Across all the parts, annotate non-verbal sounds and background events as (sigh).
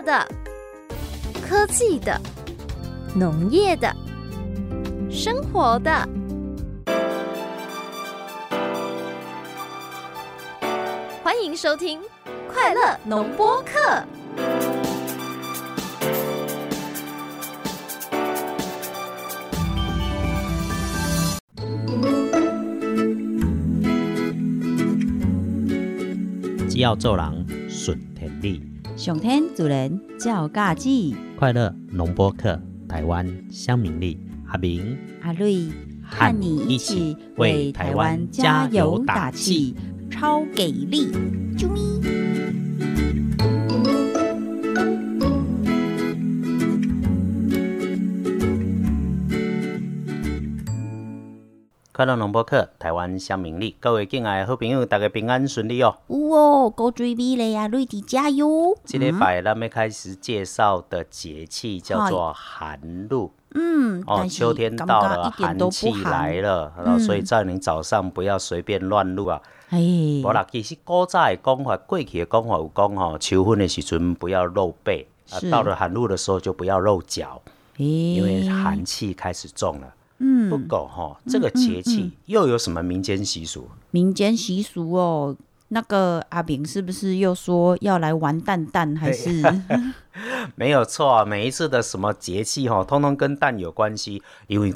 的、科技的、农业的、生活的。欢迎收听《快乐农播课》。只要做人顺天理，上天主人照家己，快乐农播客，台湾乡民力，阿明阿瑞和你一起为台湾加油打气，超给力！啾咪。快乐农播课，台湾乡民力，各位敬爱的好朋友，大家平安顺利哦。有哦，高追美嘞呀，瑞迪加油！这礼拜咱们开始介绍的节气叫做寒露。嗯，哦，秋天到了，寒气来了，然后所以叫你早上不要随便乱入啊。哎，无啦，其实古早的讲法，过去的讲法有讲吼，秋分的时阵不要露背，啊，到了寒露的时候就不要露脚，因因为寒气开始重了。嗯不够哈，这个节气又有什么民间习俗？民间习俗哦。那个阿炳是不是又说要来玩蛋蛋，还是 (laughs) 没有错啊，每一次的什么节气哈，通通跟蛋有关系。因为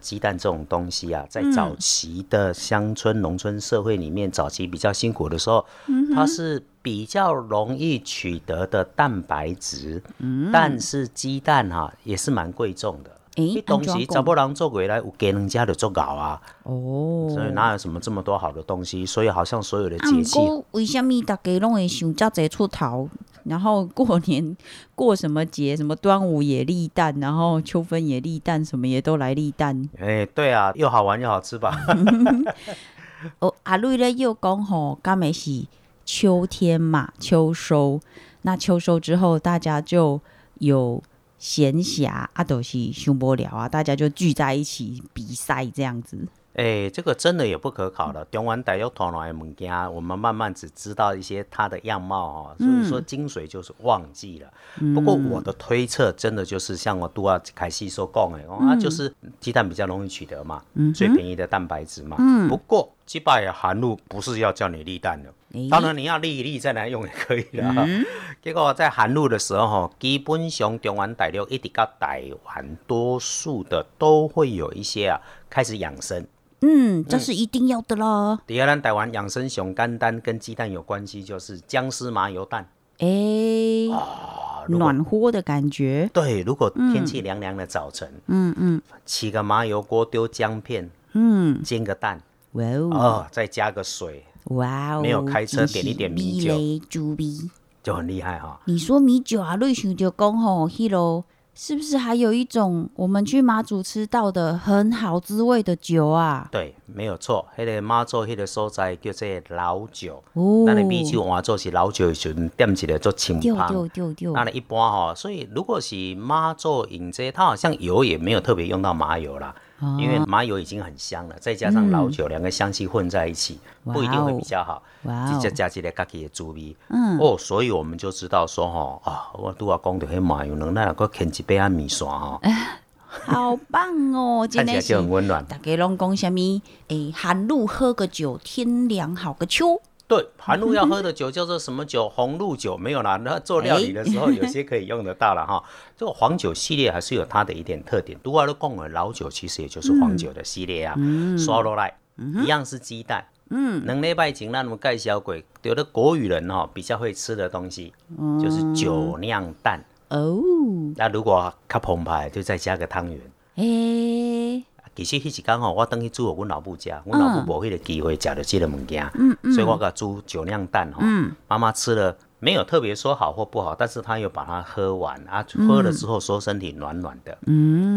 鸡蛋这种东西啊，在早期的乡村农村社会里面，早期比较辛苦的时候，它是比较容易取得的蛋白质。但是鸡蛋哈、也是蛮贵重的。诶你东西安怎讲查不人做回来，有给人家的做搞啊，哦？所以哪有什么这么多好的东西？所以好像所有的啊，节气为什么大家拢会想遮侪出头？然后过年 (laughs) 过什么节，什么端午也立蛋，然后秋分也立蛋，什么也都来立蛋。哎、对啊，又好玩又好吃吧？(laughs) 哦，阿瑞咧又讲吼，刚美是秋天嘛，秋收。那秋收之后，大家就有闲暇啊，都、是想不了啊，大家就聚在一起比赛这样子。哎、这个真的也不可考了。中原大陆传来的物件，我们慢慢只知道一些它的样貌哦，所以说精髓就是忘记了。不过我的推测真的就是像我杜亚凯西所讲的，哦，那、就是鸡蛋比较容易取得嘛，最便宜的蛋白质嘛。不过击败寒露不是要叫你立蛋的。诶当然，你要立一立再来用也可以的、哈。结果在寒露的时候，哈，基本上中原大陆一直到台湾，多数的都会有一些啊开始养生。嗯，这是一定要的啦。第二，咱台湾养生熊肝丹跟鸡蛋有关系，就是姜丝麻油蛋。哎、暖和的感觉。对，如果天气凉凉的早晨，嗯嗯起个麻油锅，丢姜片，嗯，煎个蛋，哇哦哦，再加个水，哇哦，没有开车点一点米酒。就很厉害哈。你说米酒啊，瑞想就讲吼，Hello，是不是还有一种我们去马祖吃到的很好滋味的酒啊？对，没有错，迄、个妈祖迄个所在叫做老酒。哦，咱的米酒换做是老酒的时阵，点起来做清丢芳。丢丢丢那，呢一般哈、所以如果是妈做饮这，它好像油也没有特别用到麻油啦，哦因为麻油已经很香了，再加上老酒，两个香气混在一起，不一定会比较好。直接加起来家己的猪味，嗯哦，所以我们就知道说吼啊，我拄啊讲到迄麻油能，咱若搁添一杯啊米线吼，(laughs) 好棒哦！(laughs) 看起来真的是就很温暖。大家拢讲什么？诶，寒露喝个酒，天凉好个秋。对，(laughs) 寒露要喝的酒叫做什么酒？红露酒没有啦。(laughs) 那做料理的时候，有些可以用得到了哈。这个黄酒系列还是有它的一点特点。如果都贡的老酒其实也就是黄酒的系列啊。刷落来一样是鸡蛋。嗯，能礼拜前咱们介绍过，有的国语人哈比较会吃的东西，就是酒酿蛋。哦，那如果较澎湃，就再加个汤圆。诶，其实迄一天吼，我等去煮互阮老母食，阮老母无迄个机会食到即个物件，所以我甲煮酒酿蛋吼，妈妈吃了没有特别说好或不好，但是她有把它喝完啊，喝了之后说身体暖暖的。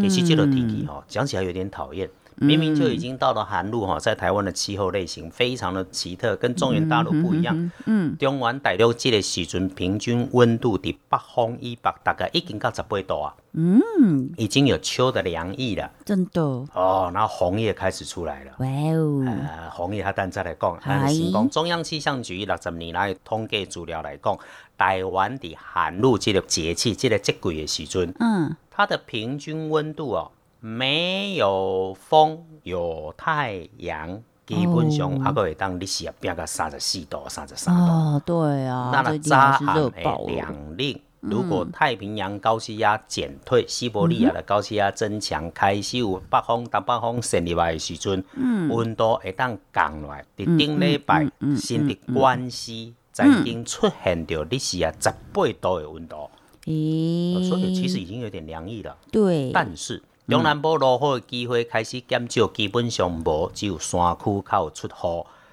其实这个弟弟吼，讲起来有点讨厌，明明就已经到了寒露哈，在台湾的气候类型非常的奇特，跟中原大陆不一样。嗯，中原大陆这个时阵平均温度伫北方以北大概已经到十八度啊。嗯，已经有秋的凉意了。真的哦，然后红叶开始出来了。哇哦！呃，红叶它等再来讲，但是讲中央气象局六十年来统计资料来讲，台湾的寒露这个节气，这个节季的时阵，嗯，它的平均温度哦。没有风，有太阳，基本上还可以当日时啊，变个三十四度、三十三度。哦，对啊，那早寒的两令，如果太平洋高气压减退，西伯利亚的高气压增强，开始有北风、东北风渗入来的时阵，温度会当降落来。伫顶礼拜，新的关西曾经出现着日时啊十八度的温度。咦，所以其实已经有点凉意了。对，但是。中南部落雨的机会开始减少，基本上无，只有山区靠出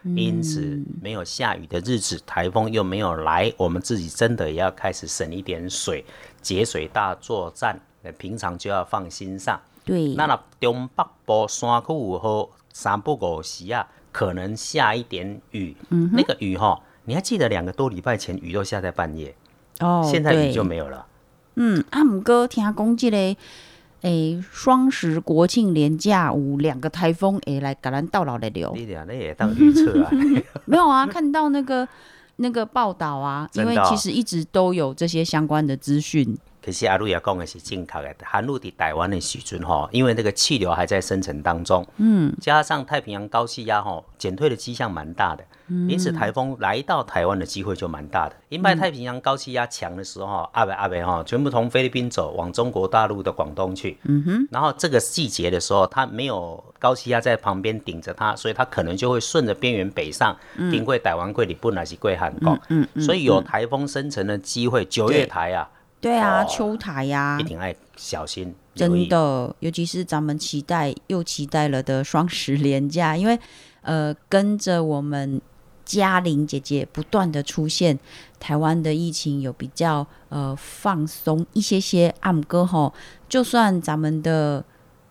雨，因此没有下雨的日子，台风又没有来，我们自己真的也要开始省一点水，节水大作战，平常就要放心上。对，那那中北部山区有雨，三不五时啊，可能下一点雨。嗯，那个雨哈，你还记得两个多礼拜前雨都下在半夜，哦，现在雨就没有了。嗯，阿姆哥听讲这个。诶，双十国庆连假五两个台风诶来赶咱到老的流。你俩那也当预测啊？(laughs) 没有啊，看到那个那个报道啊，因为其实一直都有这些相关的资讯。可是阿路也讲的是正确的，寒露的台湾的时阵吼，因为那个气流还在生成当中，嗯，加上太平洋高气压吼减退的迹象蛮大的，因此台风来到台湾的机会就蛮大的。因为太平洋高气压强的时候，阿北阿北哈全部从菲律宾走往中国大陆的广东去，嗯哼，然后这个季节的时候，它没有高气压在旁边顶着它，所以它可能就会顺着边缘北上，顶过台湾、桂里本来是贵韩国，嗯嗯，所以有台风生成的机会，九月台啊。对啊，秋台呀，一定要小心。真的，尤其是咱们期待又期待了的双十连假，(laughs) 因为呃，跟着我们嘉玲姐姐不断的出现，台湾的疫情有比较呃放松一些些。暗哥吼，就算咱们的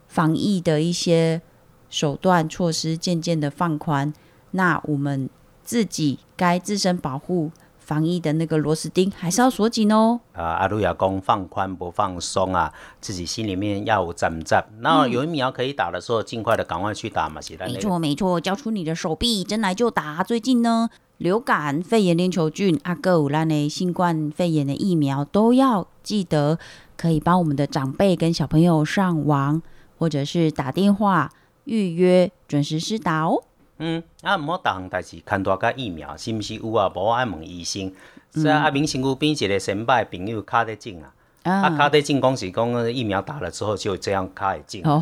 防疫的一些手段措施渐渐的放宽，那我们自己该自身保护。防疫的那个螺丝钉还是要锁紧哦。啊，阿路亚公放宽不放松啊，自己心里面要有站站。那有疫苗可以打的时候，尽快的赶快去打嘛。没错没错，交出你的手臂，真来就打。最近呢，流感、肺炎链球菌、阿哥五烂的新冠肺炎的疫苗，都要记得可以帮我们的长辈跟小朋友上网，或者是打电话预约，准时施打哦。嗯，啊，毋好逐项代志牵大甲疫苗，是毋是有啊？无爱问医生。所以啊，明身躯边一个先拜朋友卡在症啊，啊，卡在症讲是讲疫苗打了之后就这样卡会症。哦，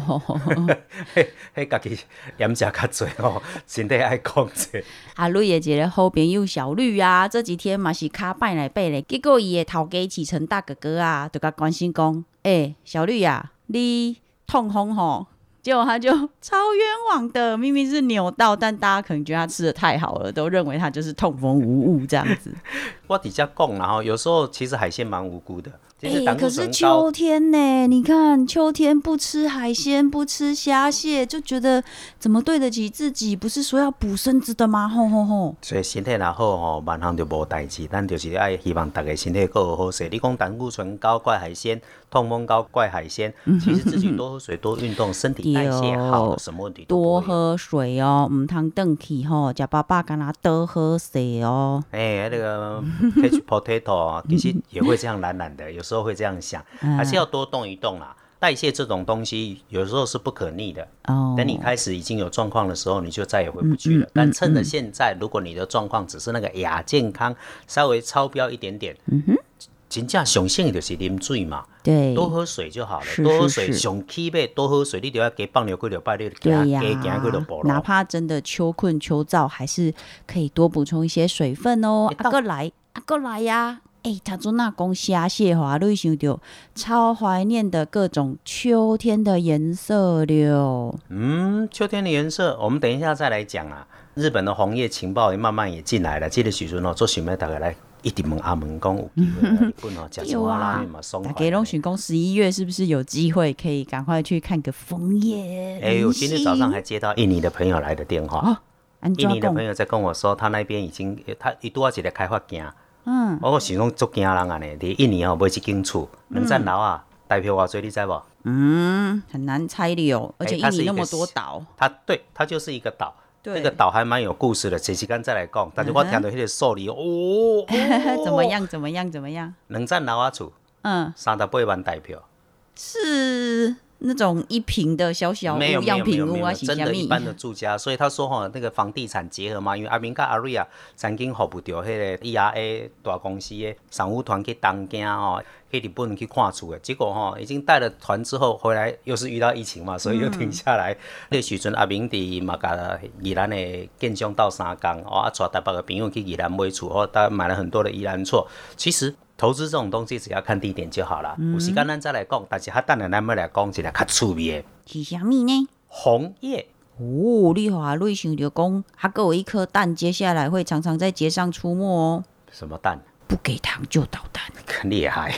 (laughs) 嘿，嘿，家己盐食较侪吼，(laughs) 身体爱控制。啊，绿也一个好朋友小绿啊，这几天嘛是卡拜来拜咧，结果伊的头家启程大哥哥啊，就甲关心讲，诶，小绿啊，你痛风吼？结果他就超冤枉的，明明是扭到，但大家可能觉得他吃的太好了，都认为他就是痛风无误这样子。(laughs) 我底下供，然后有时候其实海鲜蛮无辜的。哎，可是秋天呢？你看秋天不吃海鲜，不吃虾蟹，就觉得怎么对得起自己？不是说要补身子的吗？吼吼吼！所以身体若好吼，万行就无代志。咱就是爱希望大家身体够好势。你讲胆固醇高怪海鲜，痛风高怪海鲜，其实自己多喝水、多运动，身体代谢好，什么问题多喝水哦，唔通顿起吼，叫爸爸跟他多喝水哦。哎，那个 potato 其实也会这样懒懒的，(laughs) 有。时候会这样想，还是要多动一动啦。代谢这种东西有时候是不可逆的。哦，等你开始已经有状况的时候，你就再也回不去了。但趁着现在，如果你的状况只是那个亚健康，稍微超标一点点，嗯哼，真正雄性就是啉水嘛，对，多喝水就好了。多喝水，雄起呗，多喝水，你就要给放牛几条拜六，对呀，哪怕真的秋困秋燥，还是可以多补充一些水分哦。阿哥来，阿哥来呀。哎，他做那讲虾蟹华你想到超怀念的各种秋天的颜色了。嗯，秋天的颜色，我们等一下再来讲啊。日本的红叶情报也慢慢也进来了，记得许尊哦，做什么大概来一直问阿门讲有机会来 (laughs) 日本哦，食一碗拉面嘛，爽大快呢。家拢想讲十一月是不是有机会可以赶快去看个枫叶？哎，我今天早上还接到印尼的朋友来的电话，印尼的朋？友在跟我说，他那边已经他一拄啊一个开发件，嗯，我想讲足惊人安尼，伫印尼哦买一间厝，两层楼啊，代票偌济你知无？嗯，很难猜的哦，而且印尼那么多岛，它对，它就是一个岛。对这个岛还蛮有故事的，这时间再来讲。但是我听到迄个数字，哦，哦 (laughs) 怎么？样？怎么样？怎么样？两层楼啊厝，嗯，三十八万代票，是那种一平的小小没有屋、样品屋啊？真的一般的住家。所以他说哈，那个房地产结合嘛，因为阿明跟阿瑞啊曾经服务到迄个 ERA 大公司的商务团去东京哦，去日本去看厝的，结果哈已经带了团之后回来，又是遇到疫情嘛，所以又停下来。那时阵阿明伫嘛甲宜兰的建商到三江，哦啊，带台北的朋友去宜兰买厝，哦，他买了很多的宜兰厝。其实投资这种东西，只要看地点就好了。有时间咱再来讲，但是较等下咱要来讲一个较趣味的是啥物呢？红叶。哦，你华瑞想着讲，还给我一颗蛋，接下来会常常在街上出没哦。什么蛋？不给糖就捣蛋。很厉害。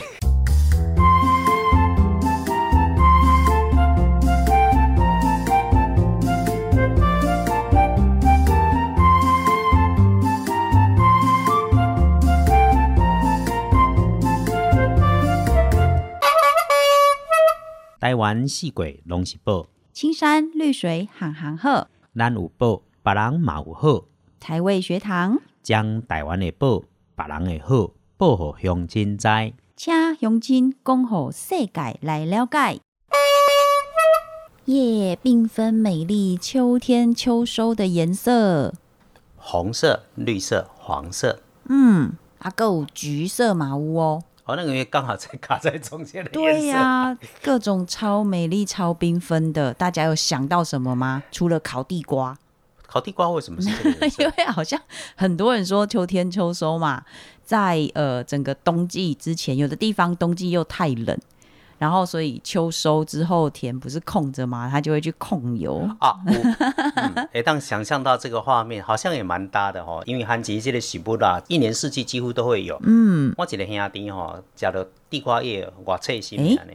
台湾四季拢是宝，青山绿水行行好，咱有宝，别人嘛有好。台味学堂，将台湾的宝，别人的好，报互乡亲知。请乡亲讲互世界来了解。耶，缤纷美丽，秋天秋收的颜色。红色、绿色、黄色，嗯，啊，还有橘色嘛有哦。哦，那个因为刚好在卡在中间的。对呀、各种超美丽、超缤纷的，大家有想到什么吗？除了烤地瓜，烤地瓜为什么是这个 (laughs) 因？为好像很多人说秋天秋收嘛，在呃整个冬季之前，有的地方冬季又太冷，然后所以秋收之后田不是空着嘛，它就会去控油。啊，我嗯，(laughs) 哎，当想象到这个画面，好像也蛮搭的哦。因为韩吉这个喜不啦，一年四季几乎都会有。嗯，我一个兄弟吼，食到地瓜叶，我脆心的呢。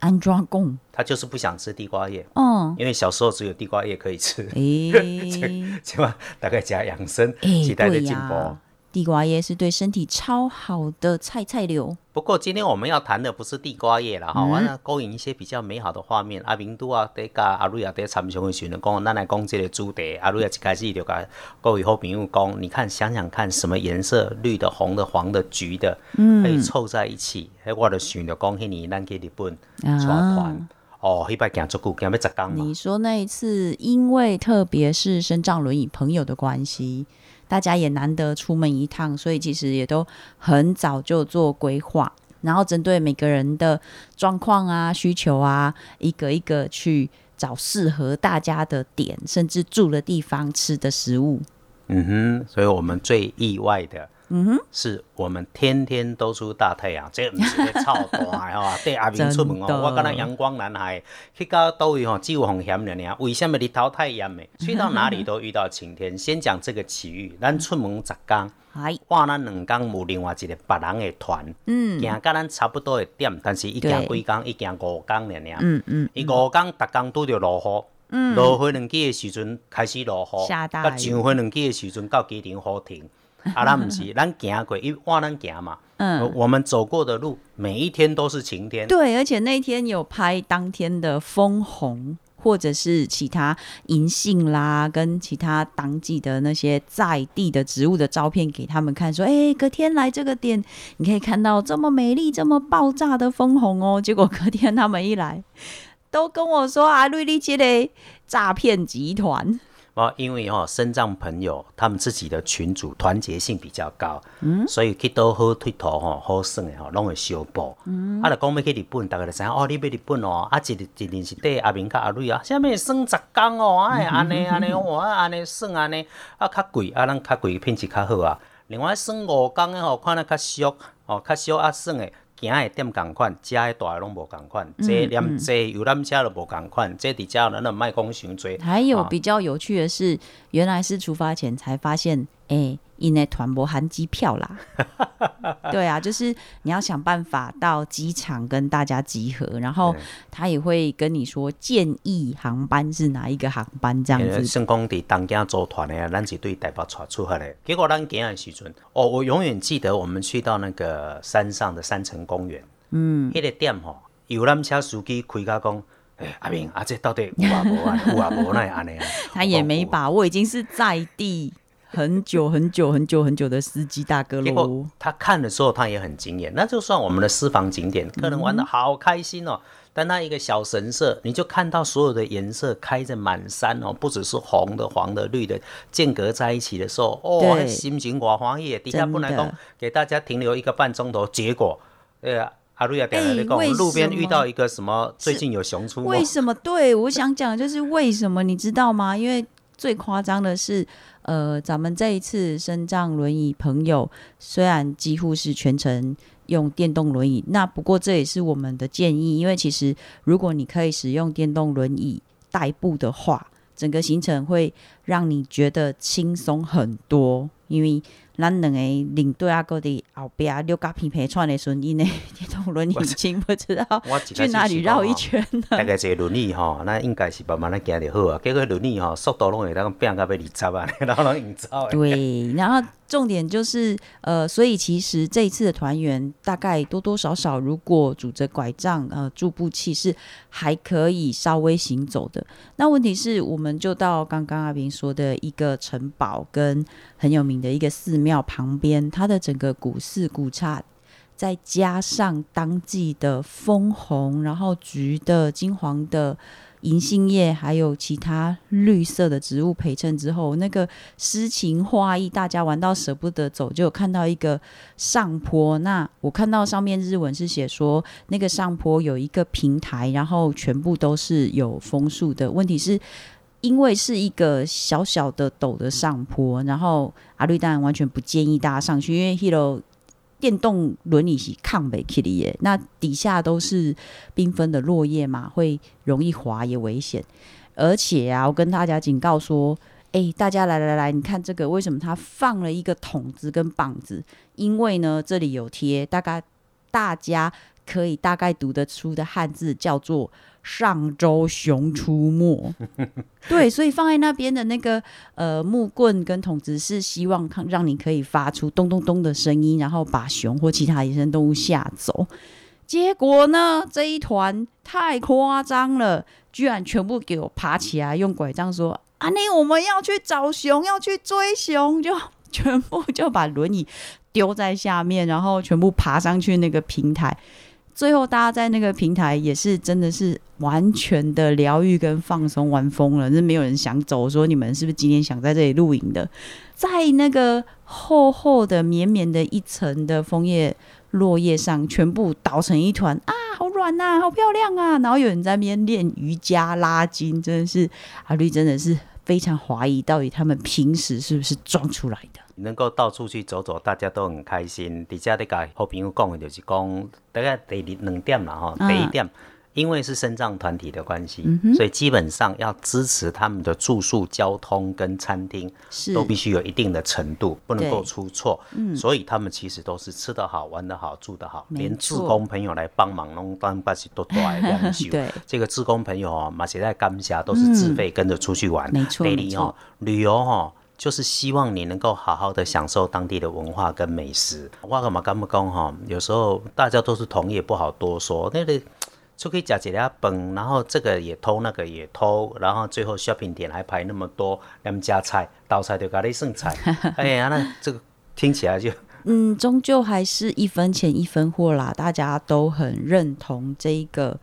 安装贡，他就是不想吃地瓜叶，哦，因为小时候只有地瓜叶可以吃，诶、(laughs) 结果大概加养生，诶期待的进步。地瓜叶是对身体超好的菜菜流。不过今天我们要谈的不是地瓜叶了，哈、嗯完了勾引一些比较美好的画面。阿明都啊，伫甲阿瑞啊伫参详的时阵讲，咱来讲这个主题。阿瑞啊一开始就甲各位好朋友讲，你看想想看，什么颜色，绿的、红的、黄的、橘的，可以凑在一起。迄、我就想着讲，迄年咱去日本啊带团，哦，迄摆行足久，行要十天嘛你。说那一次，因为特别是身障轮椅朋友的关系，大家也难得出门一趟，所以其实也都很早就做规划，然后针对每个人的状况啊、需求啊，一个一个去找适合大家的点，甚至住的地方、吃的食物。嗯哼，所以我们最意外的。嗯哼，是我们天天都出大太阳，这不是咧臭大的吼。对阿明出门哦，我敢若阳光男孩，去到倒位吼，只有风险了呢。为什么日头太炎的？去到哪里都遇到晴天。先讲这个奇遇，咱出门十天，哎，哇，咱两天有另外一个别人的团，嗯行跟咱差不多的点，但是一行对几工，一行五工了呢。嗯嗯，伊五工逐工拄着落雨。嗯落飞两季的时阵开始落雨，下大雨甲上飞两季的时阵到机场雨停。(laughs) 啊，咱毋是，(laughs) 咱行过，因为哇，咱行嘛，嗯我们走过的路，每一天都是晴天。对，而且那天有拍当天的枫红，或者是其他银杏啦，跟其他当季的那些在地的植物的照片给他们看，说：“哎、隔天来这个店，你可以看到这么美丽、这么爆炸的枫红哦。”结果隔天他们一来，都跟我说：“啊，瑞丽这个诈骗集团。哦，因为哦、身障朋友他们自己的群组团结性比较高，嗯，所以去倒好佚佗吼，好耍的吼，拢会相报。嗯，啊，若讲要去日本，大家就知影哦，你要日本哦，啊，一日一日是缀阿明甲阿瑞啊，啥物算十工哦，哎，安尼安尼，我安尼算安尼，啊，较贵，啊，咱较贵品质较好啊。另外算五工的吼，看咧较俗，哦，较俗啊算的。行的店共款，食的大的拢无共款，坐连坐游览车都无共款，这伫遮咱就莫讲伤多。还有啊比较有趣的是，原来是出发前才发现，哎，因为团不含机票啦。(laughs) 对啊，就是你要想办法到机场跟大家集合，然后他也会跟你说建议航班是哪一个航班这样子。算讲伫东京组团的啊，咱是对台北出出发的。结果咱行的时阵，哦，我永远记得我们去到那个山上的山城公园，嗯，迄个店吼，游览车司机开甲讲，哎，阿明，阿这到底有啊无啊？有啊无那安尼啊？(laughs) 他也没把握，已经是在地。很久很久很久很久的司机大哥喽，他看的时候他也很惊艳，那就算我们的私房景点，客人玩的好开心哦。但那一个小神社，你就看到所有的颜色开着满山哦，不只是红的、黄的、绿的，间隔在一起的时候，哦，心情我黄叶底下不能够给大家停留一个半钟头，结果，呃啊，阿瑞亚点来讲，路边遇到一个什么？最近有熊出没？为什么？对我想讲就是为什么？你知道吗？因为最夸张的是。呃，咱们这一次升降轮椅朋友虽然几乎是全程用电动轮椅，那不过这也是我们的建议，因为其实如果你可以使用电动轮椅代步的话，整个行程会让你觉得轻松很多，因为。咱两个领队啊，搁伫后壁六甲平平串的时阵因呢，电动轮椅经不知道去哪里绕一圈了？大概这轮椅吼，那应该是慢慢来行就好啊。结果轮椅吼，速度拢会当变到要二十啊，(laughs) 然后拢用走。对，然后重点就是呃，所以其实这一次的团员大概多多少少，如果拄着拐杖呃助步器是还可以稍微行走的。那问题是，我们就到刚刚阿平说的一个城堡跟很有名的一个寺庙。庙旁边，它的整个古寺古刹，再加上当季的枫红、然后橘的、金黄的银杏叶，还有其他绿色的植物陪衬之后，那个诗情画意，大家玩到舍不得走，就看到一个上坡。那我看到上面日文是写说，那个上坡有一个平台，然后全部都是有枫树的。问题是。因为是一个小小的陡的上坡，然后阿绿蛋完全不建议大家上去，因为 Hero 电动轮椅是抗北 Kitty 耶，那底下都是缤纷的落叶嘛，会容易滑也危险。而且啊，我跟大家警告说，哎，大家来来来，你看这个，为什么它放了一个筒子跟棒子？因为呢，这里有贴，大概大家可以大概读得出的汉字叫做。上周熊出没，(laughs) 对，所以放在那边的那个呃木棍跟筒子是希望看让你可以发出咚咚咚的声音，然后把熊或其他野生动物吓走。结果呢，这一团太夸张了，居然全部给我爬起来，用拐杖说：“阿妮，我们要去找熊，要去追熊。”就全部就把轮椅丢在下面，然后全部爬上去那个平台。最后，大家在那个平台也是真的是完全的疗愈跟放松，玩疯了，是没有人想走。说你们是不是今天想在这里露营的？在那个厚厚的、绵绵的一层的枫叶落叶上，全部倒成一团啊，好软呐，好漂亮啊！然后有人在那边练瑜伽、拉筋，真的是阿绿真的是非常怀疑，到底他们平时是不是装出来的。能够到处去走走，大家都很开心。底下咧个好朋友讲的就是讲，大概第二两点嘛吼。第一点，因为是身障团体的关系，所以基本上要支持他们的住宿、交通跟餐厅，都必须有一定的程度，不能够出错。所以他们其实都是吃得好、玩得好、住得好，连志工朋友来帮忙，弄当把是都多来帮秀。(laughs) 对，这个志工朋友哦，马些在甘霞都是自费跟着出去玩。没错，没错，旅游哈。就是希望你能够好好的享受当地的文化跟美食。我干嘛干不讲哈？有时候大家都是同业，不好多说。那个就可以假几家本，然后这个也偷，那个也偷，然后最后 shopping 点还排那么多，那么加菜倒菜就咖喱剩菜。(laughs) 哎呀，那这个听起来就嗯，终究还是一分钱一分货啦。大家都很认同这一个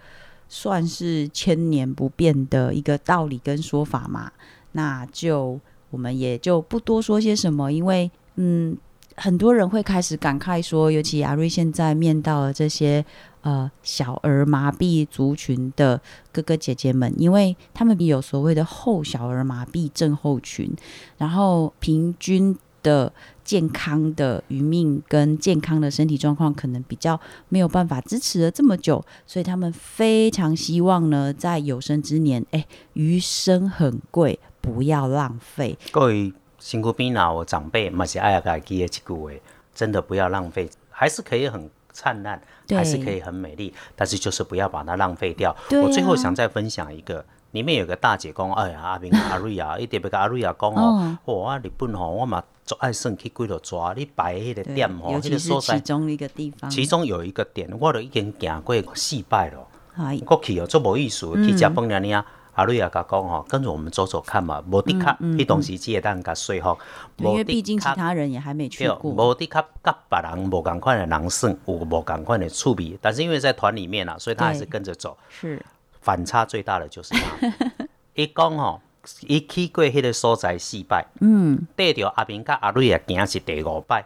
算是千年不变的一个道理跟说法嘛。那就。我们也就不多说些什么，因为嗯，很多人会开始感慨说，尤其阿瑞现在面到了这些呃小儿麻痹族群的哥哥姐姐们，因为他们有所谓的后小儿麻痹症候群，然后平均的健康的余命跟健康的身体状况可能比较没有办法支持了这么久，所以他们非常希望呢，在有生之年，哎，余生很贵。不要浪费。各位辛苦边啊，我长辈嘛是爱家记的一句话，真的不要浪费，还是可以很灿烂，对还是可以很美丽，但是就是不要把它浪费掉。对我最后啊想再分享一个。里面有个大姐讲，哎呀，阿明 (laughs) 阿瑞啊，一直要跟阿瑞啊讲哦，哦，我日本吼，我嘛足爱算去几落抓，你摆迄个对店吼，迄尤其是个所在，其中一个地方，其中有一个点，我都已经行过四摆了。哎，我去哦，做无意思，去食饭了呢。阿瑞也甲讲吼，跟着我们走走看嘛，无的确，迄当时只会当甲说服，因为毕竟其他人也还没去对，过，无的确甲别人无共款的人算，有无共款的趣味，但是因为在团里面啊，所以他还是跟着走。是。反差最大的就是他，(laughs) 伊讲吼，伊去过迄个所在四摆，嗯，缀着阿明甲阿瑞也行是第五摆。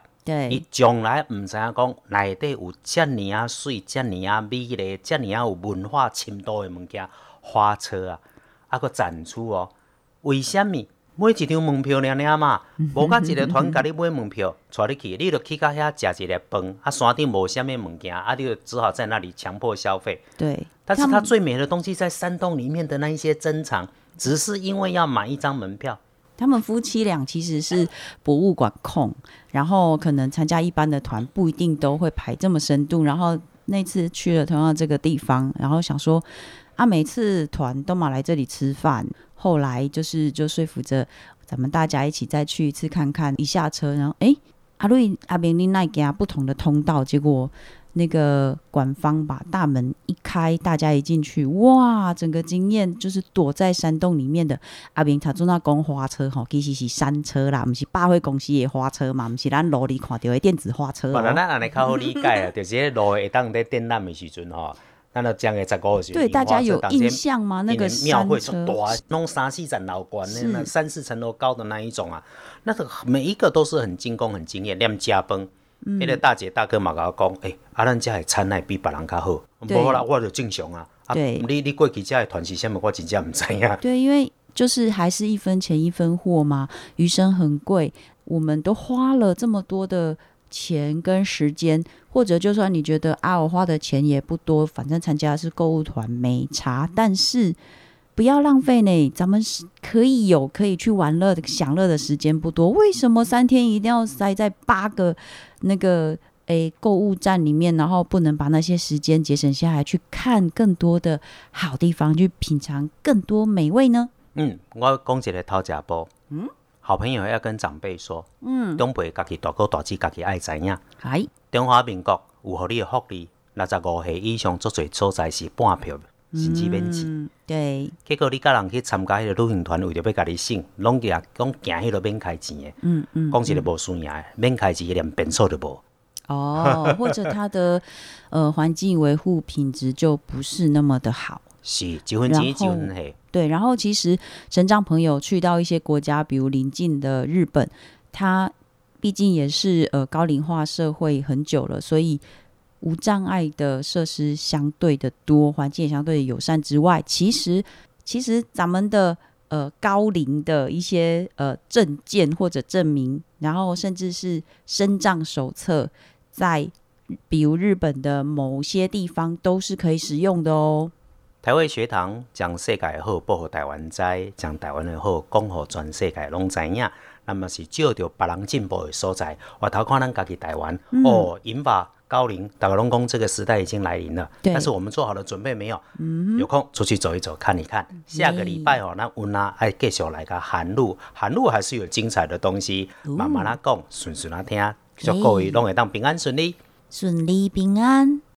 伊，从来毋知影讲内底有遮尔啊水、遮尔啊美丽、遮尔啊有文化深度的物件，花车啊，啊个展出哦。为什么？买一张门票尔尔嘛，无甲一个团甲你买门票，带你去，你就去到遐食一个饭，啊山顶无啥物物件，啊你就只好在那里强迫消费。对，但是他最美的东西在山洞里面的那一些珍藏，只是因为要买一张门票。他们夫妻俩其实是博物馆控，然后可能参加一般的团不一定都会排这么深度。然后那次去了同样这个地方，然后想说啊，每次团都嘛来这里吃饭，后来就是就说服着咱们大家一起再去一次看看。一下车，然后诶，阿瑞阿明丽奈给他不同的通道，结果那个馆方把大门一开，大家一进去，哇，整个经验就是躲在山洞里面的阿明他做那公花车吼，其实是山车啦，不是百货公司的花车嘛，不是咱路里看到的电子花车、本来。咱安尼较好理解啊，就是路会当在展览的时阵吼，咱就将个十五个时对，大家有印象。吗？那个庙会是车大，弄三四层楼高，那三四层楼高的那一种啊，那个每一个都是很精工、很惊艳，亮加崩。嗯迄个大姐大哥嘛甲我讲，诶、啊，咱家的餐奶比别人较好，对无啦，我就正常啊。啊，对你你过去家的团是啥物，我真正毋知影。对，因为就是还是一分钱一分货嘛，余生很贵，我们都花了这么多的钱跟时间，或者就算你觉得啊，我花的钱也不多，反正参加的是购物团没差，但是不要浪费呢。咱们是可以有可以去玩乐的享乐的时间不多，为什么三天一定要塞在八个那个？诶，购物站里面，然后不能把那些时间节省下来，去看更多的好地方，去品尝更多美味呢？嗯，我讲一个偷食步。嗯，好朋友要跟长辈说，嗯，长辈家己大哥大姐家己爱知影。哎，中华民国有互你的福利，六十五岁以上足侪所在是半票，甚至免钱。嗯，对，结果你甲人去参加迄个旅行团，为着要家己省，拢也拢行迄个免开钱的。嗯嗯，讲一个无算赢的，免开钱连便所都无。哦，或者他的呃环境维护品质就不是那么的好。(laughs) 是一分钱一分货。对，然后其实神障朋友去到一些国家，比如邻近的日本，它毕竟也是呃高龄化社会很久了，所以无障碍的设施相对的多，环境也相对友善之外，其实其实咱们的呃高龄的一些呃证件或者证明，然后甚至是身障手册，在比如日本的某些地方都是可以使用的哦。台湾学堂将世界的好保护台湾知，将台湾的好讲互全世界拢知影。那么是照着别人进步的所在，回头看咱家己台湾、哦，引发高龄，大家拢讲这个时代已经来临了。但是我们做好了准备没有？有空出去走一走，看一看。下个礼拜哦，那温娜爱继续来个韩路，韩路还是有精彩的东西，慢慢啊讲，顺顺啊听，祝各位拢会当平安顺利。顺利平安。